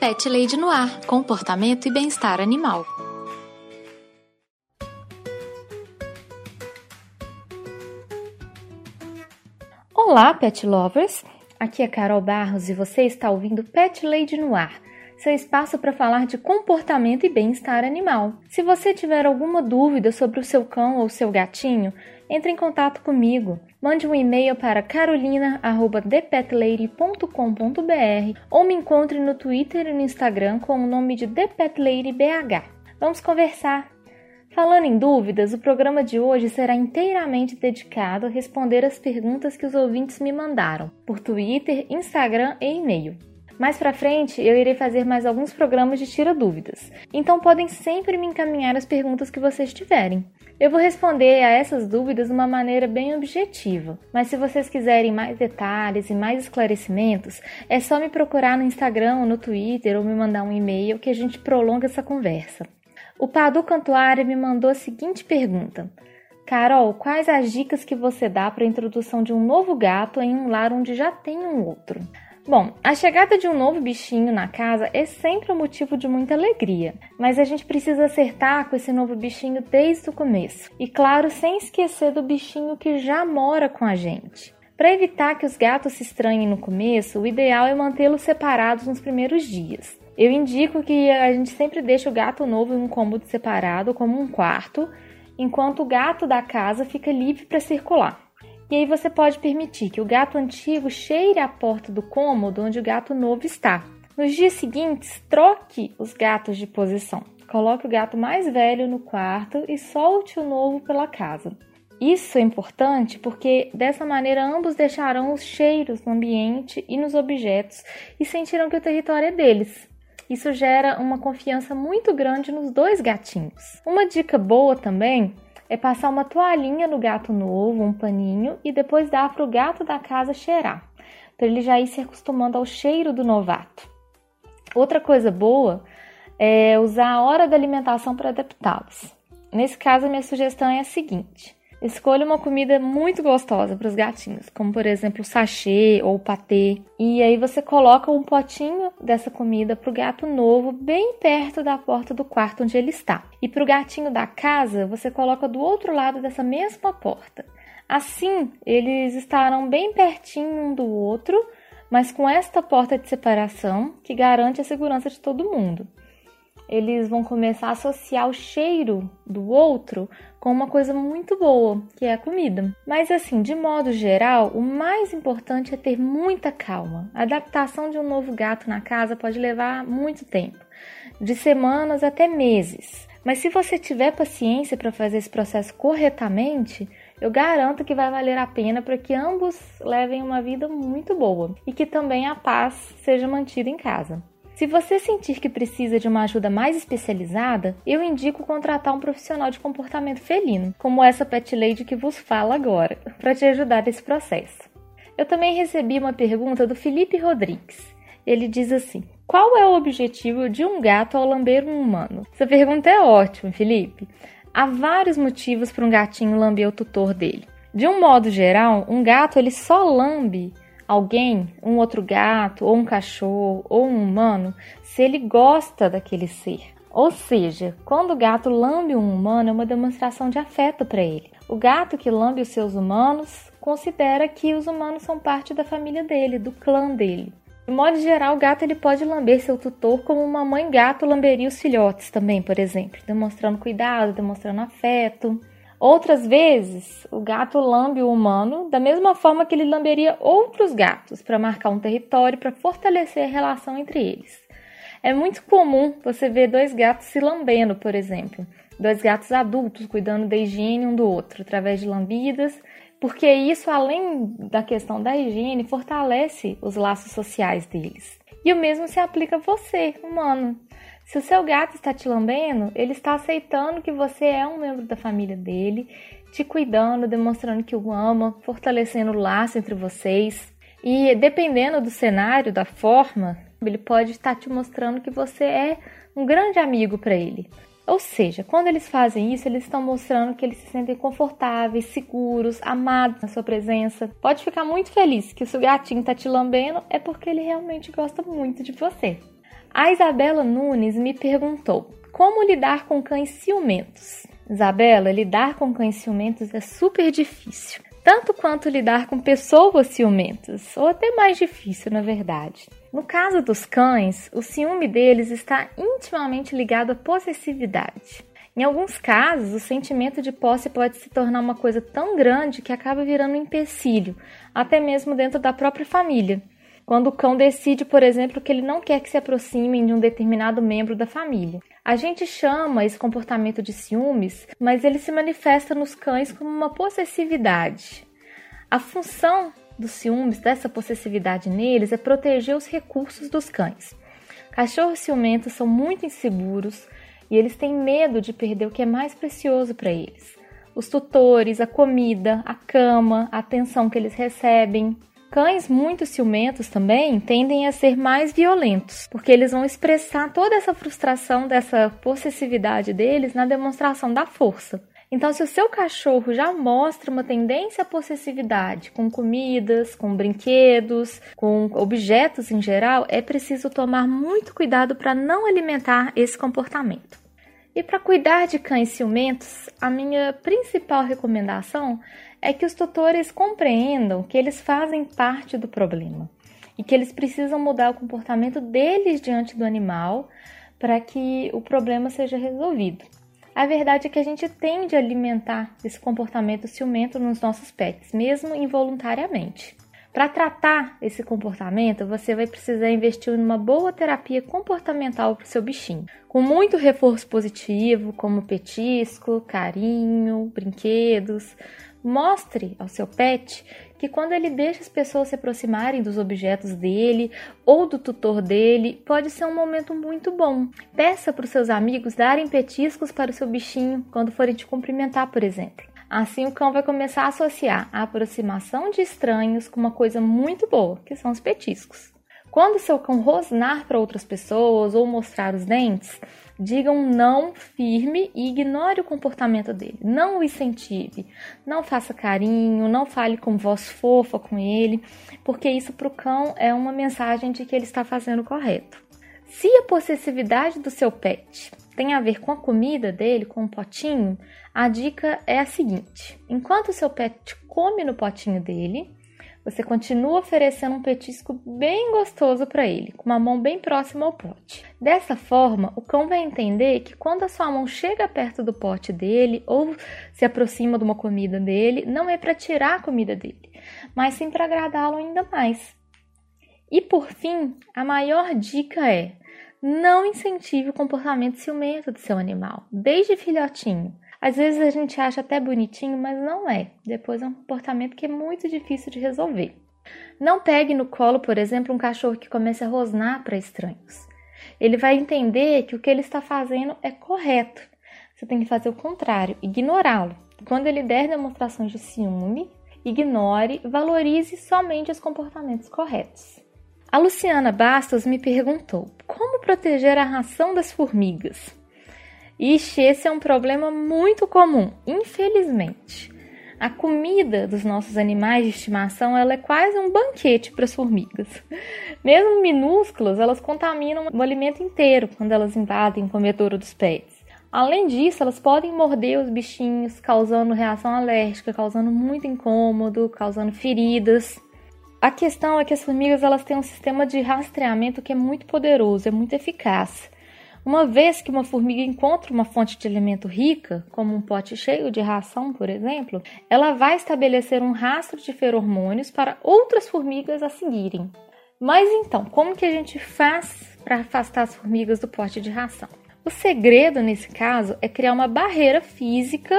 Pet Lady no Ar Comportamento e Bem-Estar Animal. Olá, pet lovers! Aqui é Carol Barros e você está ouvindo Pet Lady no Ar, seu espaço para falar de comportamento e bem-estar animal. Se você tiver alguma dúvida sobre o seu cão ou seu gatinho, entre em contato comigo. Mande um e-mail para carolina@thepetlady.com.br ou me encontre no Twitter e no Instagram com o nome de ThePetLadyBH. Vamos conversar. Falando em dúvidas, o programa de hoje será inteiramente dedicado a responder as perguntas que os ouvintes me mandaram por Twitter, Instagram e e-mail. Mais para frente, eu irei fazer mais alguns programas de tira dúvidas. Então podem sempre me encaminhar as perguntas que vocês tiverem. Eu vou responder a essas dúvidas de uma maneira bem objetiva, mas se vocês quiserem mais detalhes e mais esclarecimentos, é só me procurar no Instagram ou no Twitter ou me mandar um e-mail que a gente prolonga essa conversa. O Padu Cantuária me mandou a seguinte pergunta: Carol, quais as dicas que você dá para a introdução de um novo gato em um lar onde já tem um outro? Bom, a chegada de um novo bichinho na casa é sempre um motivo de muita alegria, mas a gente precisa acertar com esse novo bichinho desde o começo. E claro, sem esquecer do bichinho que já mora com a gente. Para evitar que os gatos se estranhem no começo, o ideal é mantê-los separados nos primeiros dias. Eu indico que a gente sempre deixe o gato novo em um cômodo separado, como um quarto, enquanto o gato da casa fica livre para circular. E aí você pode permitir que o gato antigo cheire a porta do cômodo onde o gato novo está. Nos dias seguintes, troque os gatos de posição. Coloque o gato mais velho no quarto e solte o novo pela casa. Isso é importante porque dessa maneira ambos deixarão os cheiros no ambiente e nos objetos e sentirão que o território é deles. Isso gera uma confiança muito grande nos dois gatinhos. Uma dica boa também é passar uma toalhinha no gato novo, um paninho, e depois dar para o gato da casa cheirar, para ele já ir se acostumando ao cheiro do novato. Outra coisa boa é usar a hora da alimentação para adaptá-los. Nesse caso, a minha sugestão é a seguinte: Escolha uma comida muito gostosa para os gatinhos, como por exemplo sachê ou patê. E aí você coloca um potinho dessa comida para o gato novo bem perto da porta do quarto onde ele está. E para o gatinho da casa, você coloca do outro lado dessa mesma porta. Assim, eles estarão bem pertinho um do outro, mas com esta porta de separação que garante a segurança de todo mundo eles vão começar a associar o cheiro do outro com uma coisa muito boa, que é a comida. Mas assim, de modo geral, o mais importante é ter muita calma. A adaptação de um novo gato na casa pode levar muito tempo, de semanas até meses. Mas se você tiver paciência para fazer esse processo corretamente, eu garanto que vai valer a pena para que ambos levem uma vida muito boa e que também a paz seja mantida em casa. Se você sentir que precisa de uma ajuda mais especializada, eu indico contratar um profissional de comportamento felino, como essa pet lady que vos fala agora, para te ajudar nesse processo. Eu também recebi uma pergunta do Felipe Rodrigues. Ele diz assim: Qual é o objetivo de um gato ao lamber um humano? Essa pergunta é ótima, Felipe. Há vários motivos para um gatinho lamber o tutor dele. De um modo geral, um gato ele só lambe alguém, um outro gato, ou um cachorro, ou um humano, se ele gosta daquele ser. Ou seja, quando o gato lambe um humano é uma demonstração de afeto para ele. O gato que lambe os seus humanos considera que os humanos são parte da família dele, do clã dele. De modo geral, o gato ele pode lamber seu tutor como uma mãe gato lamberia os filhotes também, por exemplo, demonstrando cuidado, demonstrando afeto. Outras vezes, o gato lambe o humano da mesma forma que ele lamberia outros gatos para marcar um território, para fortalecer a relação entre eles. É muito comum você ver dois gatos se lambendo, por exemplo, dois gatos adultos cuidando da higiene um do outro através de lambidas, porque isso, além da questão da higiene, fortalece os laços sociais deles. E o mesmo se aplica a você, humano. Se o seu gato está te lambendo, ele está aceitando que você é um membro da família dele, te cuidando, demonstrando que o ama, fortalecendo o laço entre vocês. E dependendo do cenário, da forma, ele pode estar te mostrando que você é um grande amigo para ele. Ou seja, quando eles fazem isso, eles estão mostrando que eles se sentem confortáveis, seguros, amados na sua presença. Pode ficar muito feliz que o seu gatinho está te lambendo, é porque ele realmente gosta muito de você. A Isabela Nunes me perguntou como lidar com cães ciumentos. Isabela, lidar com cães ciumentos é super difícil, tanto quanto lidar com pessoas ciumentas, ou até mais difícil, na verdade. No caso dos cães, o ciúme deles está intimamente ligado à possessividade. Em alguns casos, o sentimento de posse pode se tornar uma coisa tão grande que acaba virando um empecilho, até mesmo dentro da própria família. Quando o cão decide, por exemplo, que ele não quer que se aproximem de um determinado membro da família. A gente chama esse comportamento de ciúmes, mas ele se manifesta nos cães como uma possessividade. A função dos ciúmes, dessa possessividade neles, é proteger os recursos dos cães. Cachorros ciumentos são muito inseguros e eles têm medo de perder o que é mais precioso para eles: os tutores, a comida, a cama, a atenção que eles recebem. Cães muito ciumentos também tendem a ser mais violentos, porque eles vão expressar toda essa frustração dessa possessividade deles na demonstração da força. Então, se o seu cachorro já mostra uma tendência à possessividade com comidas, com brinquedos, com objetos em geral, é preciso tomar muito cuidado para não alimentar esse comportamento. E para cuidar de cães ciumentos, a minha principal recomendação é que os tutores compreendam que eles fazem parte do problema e que eles precisam mudar o comportamento deles diante do animal para que o problema seja resolvido. A verdade é que a gente tende a alimentar esse comportamento ciumento nos nossos pets, mesmo involuntariamente. Para tratar esse comportamento, você vai precisar investir numa boa terapia comportamental para o seu bichinho, com muito reforço positivo, como petisco, carinho, brinquedos, Mostre ao seu pet que quando ele deixa as pessoas se aproximarem dos objetos dele ou do tutor dele, pode ser um momento muito bom. Peça para os seus amigos darem petiscos para o seu bichinho quando forem te cumprimentar, por exemplo. Assim, o cão vai começar a associar a aproximação de estranhos com uma coisa muito boa, que são os petiscos. Quando seu cão rosnar para outras pessoas ou mostrar os dentes, diga um não firme e ignore o comportamento dele. Não o incentive, não faça carinho, não fale com voz fofa com ele, porque isso para o cão é uma mensagem de que ele está fazendo o correto. Se a possessividade do seu pet tem a ver com a comida dele, com o potinho, a dica é a seguinte: enquanto o seu pet come no potinho dele, você continua oferecendo um petisco bem gostoso para ele, com uma mão bem próxima ao pote. Dessa forma, o cão vai entender que quando a sua mão chega perto do pote dele ou se aproxima de uma comida dele, não é para tirar a comida dele, mas sim para agradá-lo ainda mais. E por fim, a maior dica é: não incentive o comportamento ciumento do seu animal, desde filhotinho. Às vezes a gente acha até bonitinho, mas não é. Depois é um comportamento que é muito difícil de resolver. Não pegue no colo, por exemplo, um cachorro que comece a rosnar para estranhos. Ele vai entender que o que ele está fazendo é correto. Você tem que fazer o contrário, ignorá-lo. Quando ele der demonstrações de ciúme, ignore, valorize somente os comportamentos corretos. A Luciana Bastos me perguntou como proteger a ração das formigas. Ixi, esse é um problema muito comum, infelizmente. A comida dos nossos animais de estimação ela é quase um banquete para as formigas. Mesmo minúsculas, elas contaminam o alimento inteiro quando elas invadem o comedouro dos pets. Além disso, elas podem morder os bichinhos, causando reação alérgica, causando muito incômodo, causando feridas. A questão é que as formigas elas têm um sistema de rastreamento que é muito poderoso, é muito eficaz. Uma vez que uma formiga encontra uma fonte de alimento rica, como um pote cheio de ração, por exemplo, ela vai estabelecer um rastro de feromônios para outras formigas a seguirem. Mas então, como que a gente faz para afastar as formigas do pote de ração? O segredo nesse caso é criar uma barreira física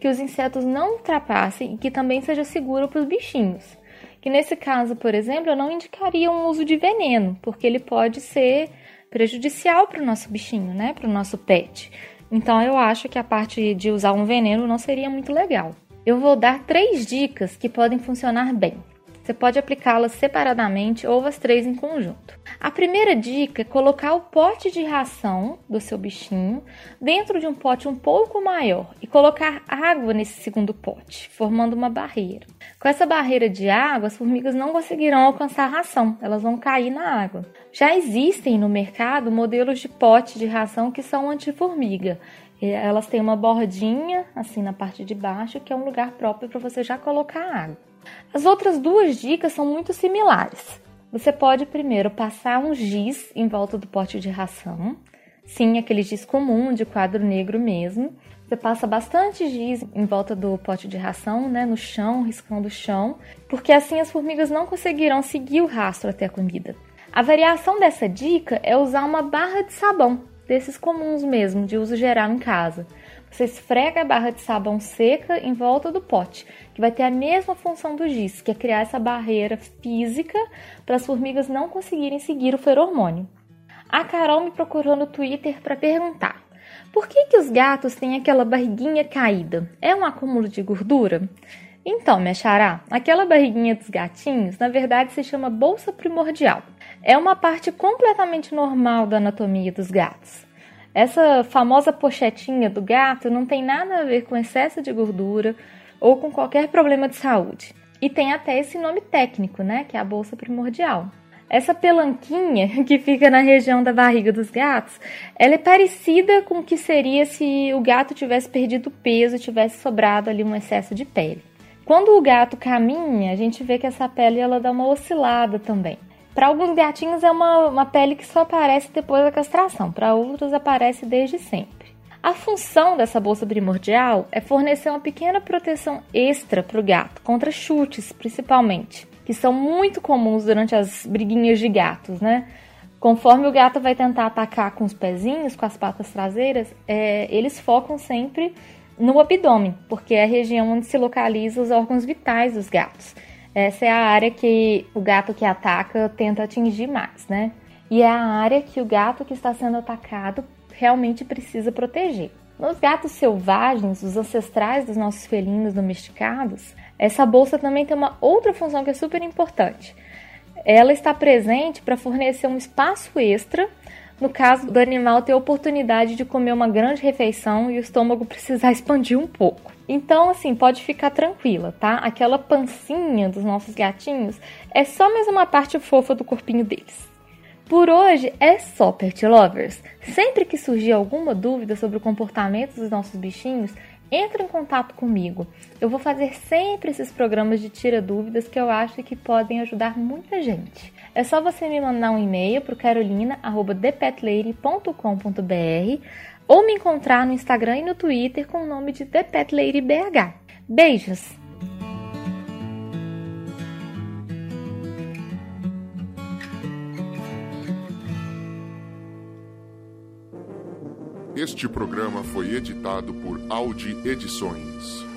que os insetos não ultrapassem e que também seja seguro para os bichinhos. Que nesse caso, por exemplo, eu não indicaria um uso de veneno, porque ele pode ser prejudicial para o nosso bichinho, né? Para o nosso pet. Então eu acho que a parte de usar um veneno não seria muito legal. Eu vou dar três dicas que podem funcionar bem. Você pode aplicá-las separadamente ou as três em conjunto. A primeira dica é colocar o pote de ração do seu bichinho dentro de um pote um pouco maior e colocar água nesse segundo pote, formando uma barreira. Com essa barreira de água, as formigas não conseguirão alcançar a ração, elas vão cair na água. Já existem no mercado modelos de pote de ração que são anti-formiga. Elas têm uma bordinha assim na parte de baixo, que é um lugar próprio para você já colocar água. As outras duas dicas são muito similares. Você pode primeiro passar um giz em volta do pote de ração. Sim, aquele giz comum de quadro negro mesmo. Você passa bastante giz em volta do pote de ração, né, no chão, riscando o chão, porque assim as formigas não conseguirão seguir o rastro até a comida. A variação dessa dica é usar uma barra de sabão, desses comuns mesmo, de uso geral em casa. Você esfrega a barra de sabão seca em volta do pote, que vai ter a mesma função do giz, que é criar essa barreira física para as formigas não conseguirem seguir o feromônio. A Carol me procurou no Twitter para perguntar: por que, que os gatos têm aquela barriguinha caída? É um acúmulo de gordura? Então, minha xará, aquela barriguinha dos gatinhos, na verdade, se chama bolsa primordial. É uma parte completamente normal da anatomia dos gatos. Essa famosa pochetinha do gato não tem nada a ver com excesso de gordura ou com qualquer problema de saúde. E tem até esse nome técnico, né, que é a bolsa primordial. Essa pelanquinha que fica na região da barriga dos gatos, ela é parecida com o que seria se o gato tivesse perdido peso e tivesse sobrado ali um excesso de pele. Quando o gato caminha, a gente vê que essa pele ela dá uma oscilada também. Para alguns gatinhos é uma, uma pele que só aparece depois da castração, para outros aparece desde sempre. A função dessa bolsa primordial é fornecer uma pequena proteção extra para o gato, contra chutes principalmente, que são muito comuns durante as briguinhas de gatos, né? Conforme o gato vai tentar atacar com os pezinhos, com as patas traseiras, é, eles focam sempre no abdômen, porque é a região onde se localizam os órgãos vitais dos gatos. Essa é a área que o gato que ataca tenta atingir mais, né? E é a área que o gato que está sendo atacado realmente precisa proteger. Nos gatos selvagens, os ancestrais dos nossos felinos domesticados, essa bolsa também tem uma outra função que é super importante. Ela está presente para fornecer um espaço extra no caso do animal ter oportunidade de comer uma grande refeição e o estômago precisar expandir um pouco. Então, assim, pode ficar tranquila, tá? Aquela pancinha dos nossos gatinhos é só mais uma parte fofa do corpinho deles. Por hoje é só, Pet Lovers. Sempre que surgir alguma dúvida sobre o comportamento dos nossos bichinhos, entre em contato comigo. Eu vou fazer sempre esses programas de tira dúvidas que eu acho que podem ajudar muita gente. É só você me mandar um e-mail para carolina@thepetlady.com.br ou me encontrar no Instagram e no Twitter com o nome de ThePetLadyBH. Beijos! Este programa foi editado por Audi Edições.